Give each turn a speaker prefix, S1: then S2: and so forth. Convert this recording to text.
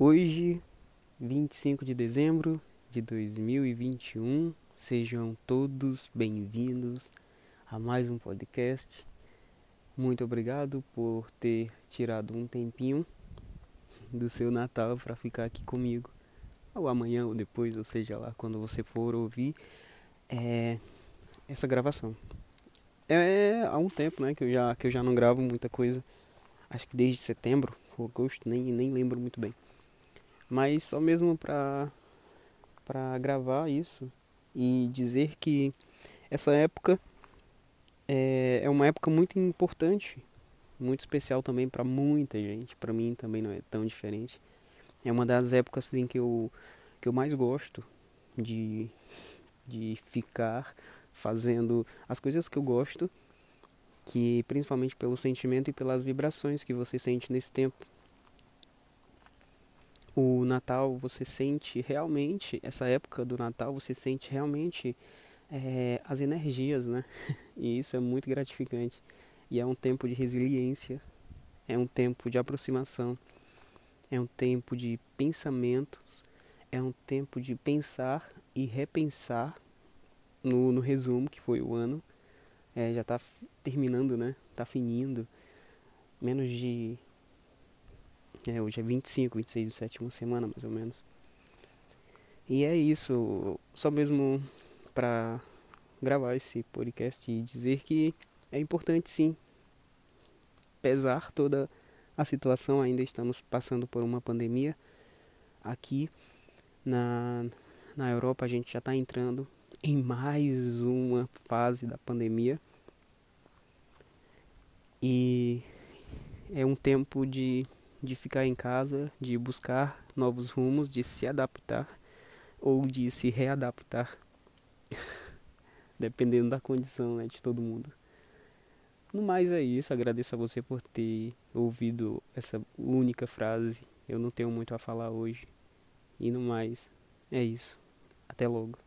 S1: Hoje, 25 de dezembro de 2021, sejam todos bem-vindos a mais um podcast. Muito obrigado por ter tirado um tempinho do seu Natal para ficar aqui comigo, ou amanhã ou depois, ou seja lá quando você for ouvir é, essa gravação. É há um tempo, né, que eu já que eu já não gravo muita coisa. Acho que desde setembro, ou agosto, nem nem lembro muito bem mas só mesmo para para gravar isso e dizer que essa época é, é uma época muito importante, muito especial também para muita gente. Para mim também não é tão diferente. É uma das épocas assim, que eu que eu mais gosto de de ficar fazendo as coisas que eu gosto, que principalmente pelo sentimento e pelas vibrações que você sente nesse tempo o Natal você sente realmente, essa época do Natal você sente realmente é, as energias, né? E isso é muito gratificante. E é um tempo de resiliência, é um tempo de aproximação, é um tempo de pensamentos, é um tempo de pensar e repensar no, no resumo que foi o ano. É, já está terminando, né? Está finindo. Menos de é, hoje é 25, 26 do 7, uma semana mais ou menos. E é isso, só mesmo para gravar esse podcast e dizer que é importante sim, pesar toda a situação, ainda estamos passando por uma pandemia. Aqui na, na Europa a gente já está entrando em mais uma fase da pandemia. E é um tempo de de ficar em casa, de buscar novos rumos, de se adaptar ou de se readaptar, dependendo da condição né, de todo mundo. No mais é isso, agradeço a você por ter ouvido essa única frase. Eu não tenho muito a falar hoje. E no mais, é isso. Até logo.